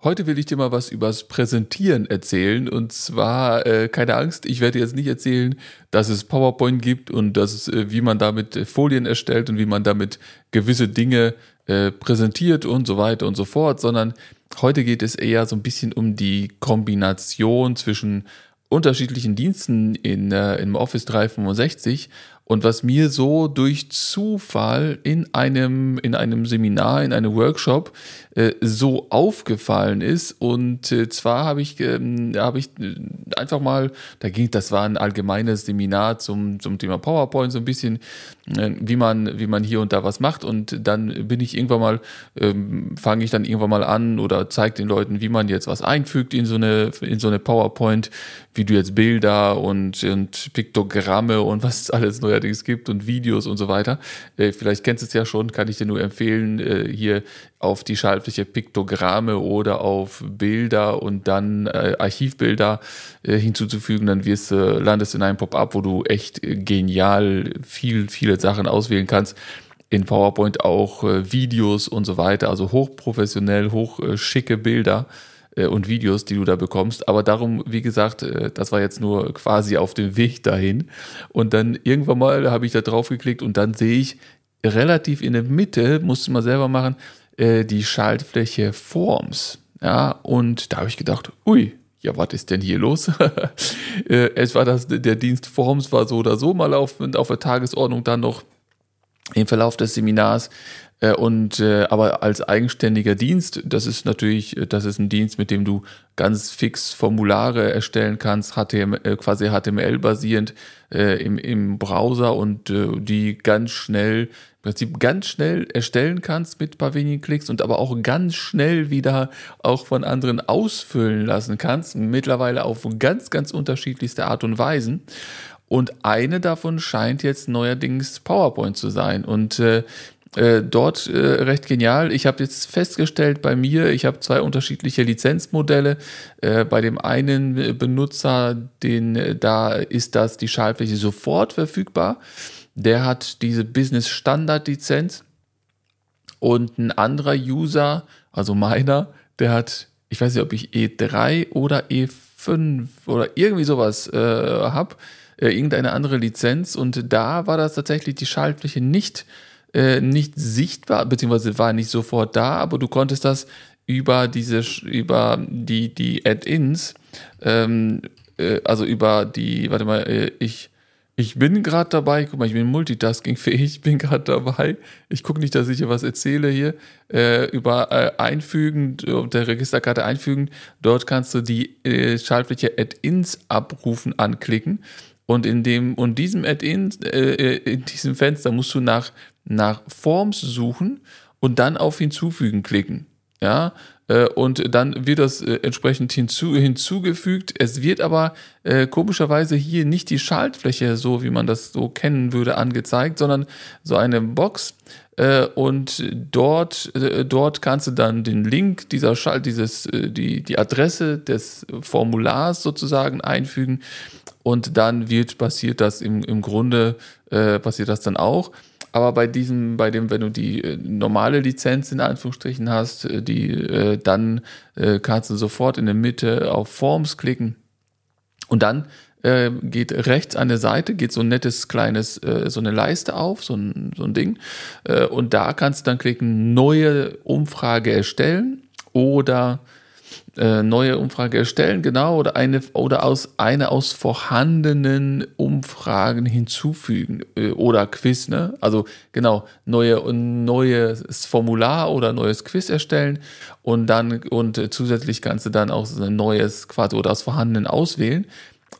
Heute will ich dir mal was übers Präsentieren erzählen. Und zwar, äh, keine Angst, ich werde jetzt nicht erzählen, dass es PowerPoint gibt und dass äh, wie man damit äh, Folien erstellt und wie man damit gewisse Dinge äh, präsentiert und so weiter und so fort, sondern heute geht es eher so ein bisschen um die Kombination zwischen unterschiedlichen Diensten in, äh, im Office 365 und was mir so durch Zufall in einem, in einem Seminar, in einem Workshop äh, so aufgefallen ist. Und äh, zwar habe ich, ähm, habe ich äh, einfach mal, da ging, das war ein allgemeines Seminar zum, zum Thema PowerPoint, so ein bisschen, äh, wie man, wie man hier und da was macht. Und dann bin ich irgendwann mal, ähm, fange ich dann irgendwann mal an oder zeige den Leuten, wie man jetzt was einfügt in so eine, in so eine PowerPoint, wie du jetzt Bilder und, und Piktogramme und was es alles neuerdings gibt und Videos und so weiter. Äh, vielleicht kennst du es ja schon, kann ich dir nur empfehlen, hier auf die Schaltfläche Piktogramme oder auf Bilder und dann äh, Archivbilder äh, hinzuzufügen, dann wirst, äh, landest in einem Pop-up, wo du echt genial viel, viele Sachen auswählen kannst. In PowerPoint auch äh, Videos und so weiter, also hochprofessionell, hochschicke äh, Bilder äh, und Videos, die du da bekommst. Aber darum, wie gesagt, äh, das war jetzt nur quasi auf dem Weg dahin. Und dann irgendwann mal habe ich da drauf geklickt und dann sehe ich relativ in der Mitte, musste man selber machen, äh, die Schaltfläche Forms. Ja, und da habe ich gedacht, ui, ja, was ist denn hier los? es war das, der Dienst Forms war so oder so mal auf, auf der Tagesordnung dann noch im Verlauf des Seminars. Äh, und äh, aber als eigenständiger Dienst, das ist natürlich, das ist ein Dienst, mit dem du ganz fix Formulare erstellen kannst, HTML, äh, quasi HTML basierend äh, im, im Browser und äh, die ganz schnell, im Prinzip ganz schnell erstellen kannst mit ein paar wenigen Klicks und aber auch ganz schnell wieder auch von anderen ausfüllen lassen kannst, mittlerweile auf ganz, ganz unterschiedlichste Art und Weisen. Und eine davon scheint jetzt neuerdings PowerPoint zu sein. Und äh, äh, dort äh, recht genial. Ich habe jetzt festgestellt bei mir, ich habe zwei unterschiedliche Lizenzmodelle. Äh, bei dem einen Benutzer, den äh, da ist das die Schaltfläche sofort verfügbar. Der hat diese Business Standard Lizenz und ein anderer User, also meiner, der hat, ich weiß nicht, ob ich E3 oder E5 oder irgendwie sowas äh, habe, äh, irgendeine andere Lizenz und da war das tatsächlich die Schaltfläche nicht äh, nicht sichtbar, beziehungsweise war nicht sofort da, aber du konntest das über diese, über die, die Add-ins, ähm, äh, also über die, warte mal, äh, ich, ich bin gerade dabei, guck mal, ich bin multitaskingfähig, ich bin gerade dabei. Ich gucke nicht, dass ich hier was erzähle hier. Äh, über äh, Einfügen, der Registerkarte einfügen, dort kannst du die äh, Schaltfläche Add-ins abrufen anklicken. Und in dem und diesem Add-in, äh, in diesem Fenster musst du nach nach Forms suchen und dann auf Hinzufügen klicken. Ja, äh, und dann wird das äh, entsprechend hinzu, hinzugefügt. Es wird aber äh, komischerweise hier nicht die Schaltfläche, so wie man das so kennen würde, angezeigt, sondern so eine Box. Äh, und dort, dort kannst du dann den Link dieser Schalt, dieses, die, die Adresse des Formulars sozusagen einfügen. Und dann wird passiert das im, im Grunde, passiert das dann auch. Aber bei diesem, bei dem, wenn du die äh, normale Lizenz in Anführungsstrichen hast, äh, die, äh, dann äh, kannst du sofort in der Mitte auf Forms klicken und dann äh, geht rechts an der Seite, geht so ein nettes kleines, äh, so eine Leiste auf, so ein, so ein Ding. und da kannst du dann klicken, neue Umfrage erstellen oder äh, neue Umfrage erstellen, genau, oder eine oder aus eine aus vorhandenen Umfragen hinzufügen äh, oder Quiz, ne? Also genau, neue neues Formular oder neues Quiz erstellen und dann und äh, zusätzlich kannst du dann auch so ein neues quasi oder aus vorhandenen auswählen.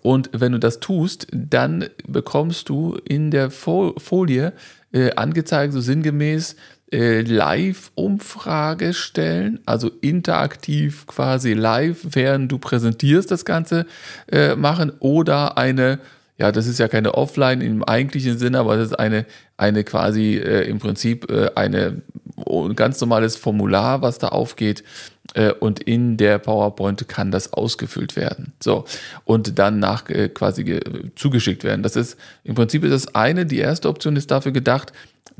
Und wenn du das tust, dann bekommst du in der Folie äh, angezeigt, so sinngemäß, äh, Live-Umfrage stellen, also interaktiv quasi live, während du präsentierst, das Ganze äh, machen oder eine, ja, das ist ja keine Offline im eigentlichen Sinne, aber das ist eine, eine quasi äh, im Prinzip äh, eine ein ganz normales Formular, was da aufgeht äh, und in der PowerPoint kann das ausgefüllt werden. So und dann nach äh, quasi zugeschickt werden. Das ist im Prinzip ist das eine. Die erste Option ist dafür gedacht,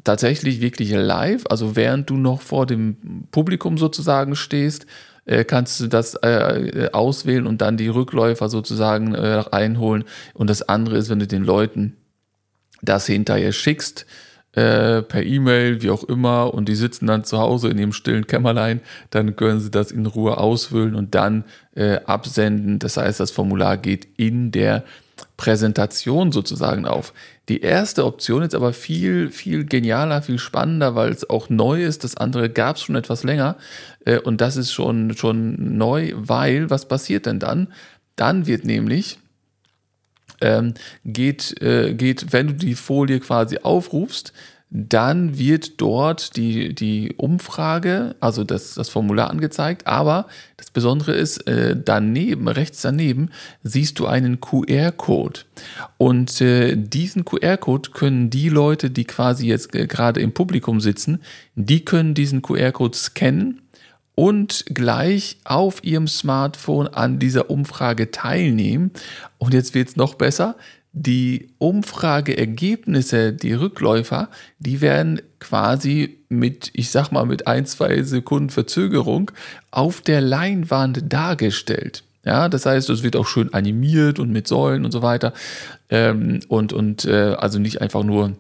tatsächlich wirklich live, also während du noch vor dem Publikum sozusagen stehst, äh, kannst du das äh, auswählen und dann die Rückläufer sozusagen äh, einholen. Und das andere ist, wenn du den Leuten das hinterher schickst, äh, per E-Mail, wie auch immer, und die sitzen dann zu Hause in ihrem stillen Kämmerlein, dann können sie das in Ruhe ausfüllen und dann äh, absenden. Das heißt, das Formular geht in der Präsentation sozusagen auf. Die erste Option ist aber viel, viel genialer, viel spannender, weil es auch neu ist. Das andere gab es schon etwas länger äh, und das ist schon, schon neu, weil was passiert denn dann? Dann wird nämlich ähm, geht, äh, geht, wenn du die Folie quasi aufrufst, dann wird dort die, die Umfrage, also das, das Formular angezeigt, aber das Besondere ist, äh, daneben, rechts daneben, siehst du einen QR-Code. Und äh, diesen QR-Code können die Leute, die quasi jetzt äh, gerade im Publikum sitzen, die können diesen QR-Code scannen und gleich auf ihrem Smartphone an dieser Umfrage teilnehmen. Und jetzt wird es noch besser die Umfrageergebnisse, die Rückläufer, die werden quasi mit, ich sag mal, mit ein, zwei Sekunden Verzögerung auf der Leinwand dargestellt. Ja, das heißt, es wird auch schön animiert und mit Säulen und so weiter. Ähm, und und äh, also nicht einfach nur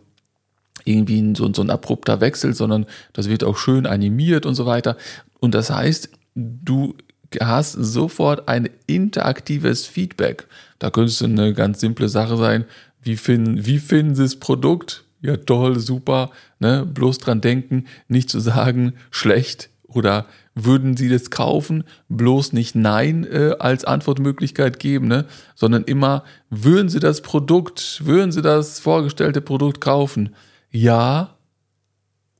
irgendwie so, so ein abrupter Wechsel, sondern das wird auch schön animiert und so weiter. Und das heißt, du hast sofort ein interaktives Feedback. Da könnte es eine ganz simple Sache sein. Wie finden, wie finden Sie das Produkt? Ja, toll, super. Ne? Bloß dran denken, nicht zu sagen, schlecht oder würden Sie das kaufen? Bloß nicht Nein äh, als Antwortmöglichkeit geben, ne? sondern immer, würden Sie das Produkt, würden Sie das vorgestellte Produkt kaufen? Ja.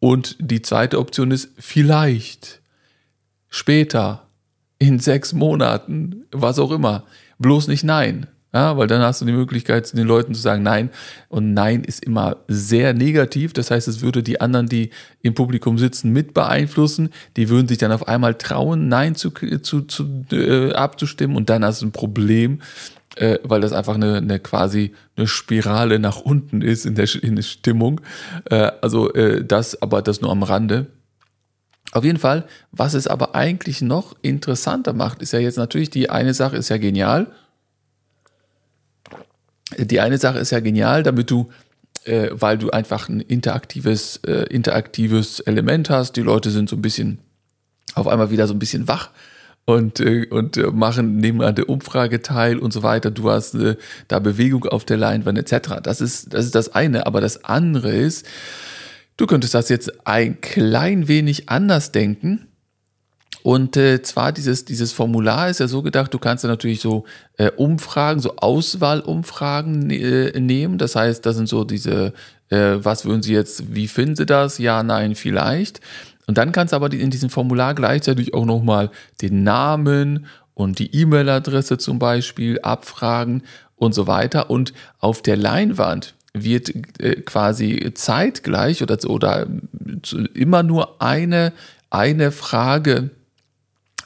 Und die zweite Option ist vielleicht, später, in sechs Monaten, was auch immer. Bloß nicht Nein. Ja, weil dann hast du die Möglichkeit, den Leuten zu sagen Nein. Und Nein ist immer sehr negativ. Das heißt, es würde die anderen, die im Publikum sitzen, mit beeinflussen. Die würden sich dann auf einmal trauen, Nein zu, zu, zu äh, abzustimmen. Und dann hast du ein Problem, äh, weil das einfach eine, eine quasi eine Spirale nach unten ist in der, in der Stimmung. Äh, also äh, das, aber das nur am Rande. Auf jeden Fall, was es aber eigentlich noch interessanter macht, ist ja jetzt natürlich die eine Sache ist ja genial. Die eine Sache ist ja genial, damit du, äh, weil du einfach ein interaktives, äh, interaktives Element hast. Die Leute sind so ein bisschen auf einmal wieder so ein bisschen wach und, äh, und äh, machen, nehmen an der Umfrage teil und so weiter. Du hast äh, da Bewegung auf der Leinwand etc. Das ist, das ist das eine. Aber das andere ist, Du könntest das jetzt ein klein wenig anders denken. Und äh, zwar dieses, dieses Formular ist ja so gedacht, du kannst ja natürlich so äh, Umfragen, so Auswahlumfragen äh, nehmen. Das heißt, das sind so diese, äh, was würden Sie jetzt, wie finden Sie das? Ja, nein, vielleicht. Und dann kannst du aber in diesem Formular gleichzeitig auch nochmal den Namen und die E-Mail-Adresse zum Beispiel abfragen und so weiter. Und auf der Leinwand wird äh, quasi zeitgleich oder, oder immer nur eine, eine Frage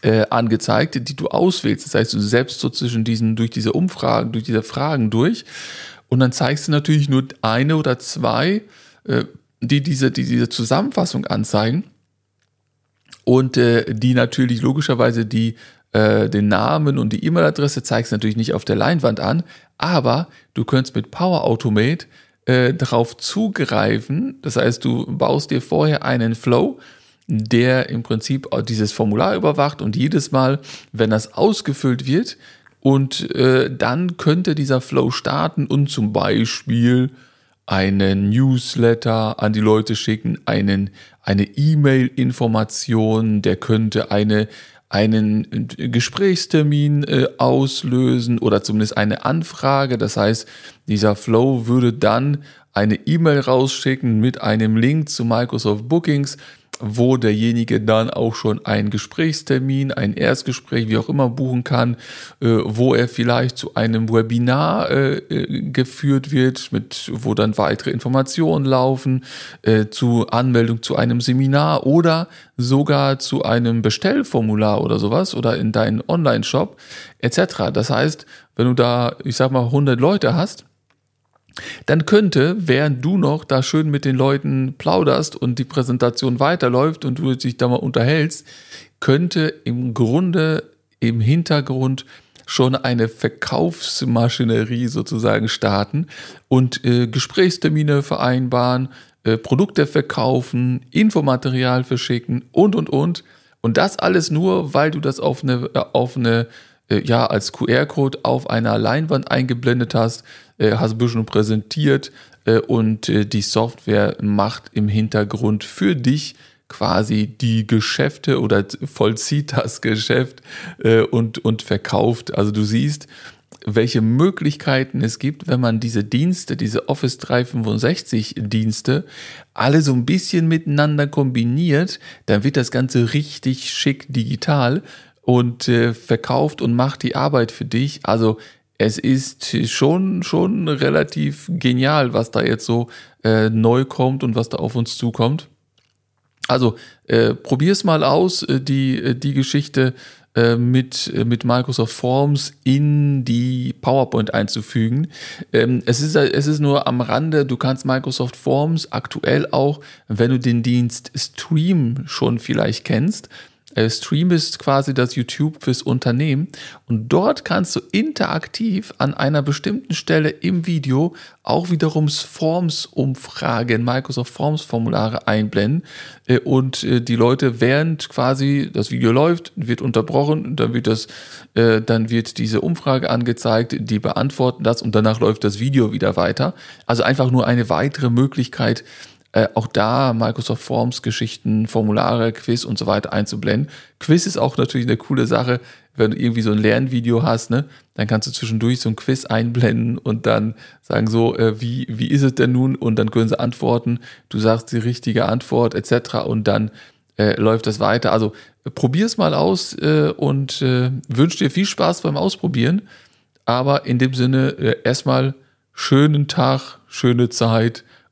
äh, angezeigt, die du auswählst. Das heißt, du selbst so zwischen diesen, durch diese Umfragen, durch diese Fragen durch. Und dann zeigst du natürlich nur eine oder zwei, äh, die diese, die diese Zusammenfassung anzeigen. Und äh, die natürlich logischerweise die äh, den Namen und die E-Mail-Adresse zeigst natürlich nicht auf der Leinwand an, aber du könntest mit Power Automate äh, darauf zugreifen. Das heißt, du baust dir vorher einen Flow, der im Prinzip dieses Formular überwacht und jedes Mal, wenn das ausgefüllt wird, und äh, dann könnte dieser Flow starten und zum Beispiel einen Newsletter an die Leute schicken, einen, eine E-Mail-Information, der könnte eine einen Gesprächstermin äh, auslösen oder zumindest eine Anfrage. Das heißt, dieser Flow würde dann eine E-Mail rausschicken mit einem Link zu Microsoft Bookings wo derjenige dann auch schon einen Gesprächstermin, ein Erstgespräch, wie auch immer buchen kann, äh, wo er vielleicht zu einem Webinar äh, äh, geführt wird, mit, wo dann weitere Informationen laufen, zu Anmeldung zu einem Seminar oder sogar zu einem Bestellformular oder sowas oder in deinen Online-Shop etc. Das heißt, wenn du da, ich sag mal, 100 Leute hast, dann könnte, während du noch da schön mit den Leuten plauderst und die Präsentation weiterläuft und du dich da mal unterhältst, könnte im Grunde im Hintergrund schon eine Verkaufsmaschinerie sozusagen starten und äh, Gesprächstermine vereinbaren, äh, Produkte verkaufen, Infomaterial verschicken und und und. Und das alles nur, weil du das auf eine, äh, auf eine äh, ja, als QR-Code auf einer Leinwand eingeblendet hast, äh, hast ein bisschen präsentiert äh, und äh, die Software macht im Hintergrund für dich quasi die Geschäfte oder vollzieht das Geschäft äh, und, und verkauft. Also du siehst, welche Möglichkeiten es gibt, wenn man diese Dienste, diese Office 365 Dienste, alle so ein bisschen miteinander kombiniert, dann wird das Ganze richtig schick digital und äh, verkauft und macht die Arbeit für dich. Also es ist schon, schon relativ genial, was da jetzt so äh, neu kommt und was da auf uns zukommt. Also äh, probier's mal aus, äh, die, äh, die Geschichte äh, mit, mit Microsoft Forms in die PowerPoint einzufügen. Ähm, es, ist, es ist nur am Rande, du kannst Microsoft Forms aktuell auch, wenn du den Dienst Stream schon vielleicht kennst, Stream ist quasi das YouTube fürs Unternehmen und dort kannst du interaktiv an einer bestimmten Stelle im Video auch wiederum Forms-Umfragen, Microsoft Forms-Formulare einblenden äh, und äh, die Leute während quasi das Video läuft, wird unterbrochen, dann wird das, dann wird diese Umfrage angezeigt, die beantworten das und danach läuft das Video wieder weiter. Also einfach nur eine weitere Möglichkeit, äh, auch da Microsoft Forms Geschichten, Formulare, Quiz und so weiter einzublenden. Quiz ist auch natürlich eine coole Sache, wenn du irgendwie so ein Lernvideo hast, ne, dann kannst du zwischendurch so ein Quiz einblenden und dann sagen so, äh, wie, wie ist es denn nun? Und dann können sie antworten, du sagst die richtige Antwort etc. und dann äh, läuft das weiter. Also äh, probier's mal aus äh, und äh, wünsche dir viel Spaß beim Ausprobieren. Aber in dem Sinne äh, erstmal schönen Tag, schöne Zeit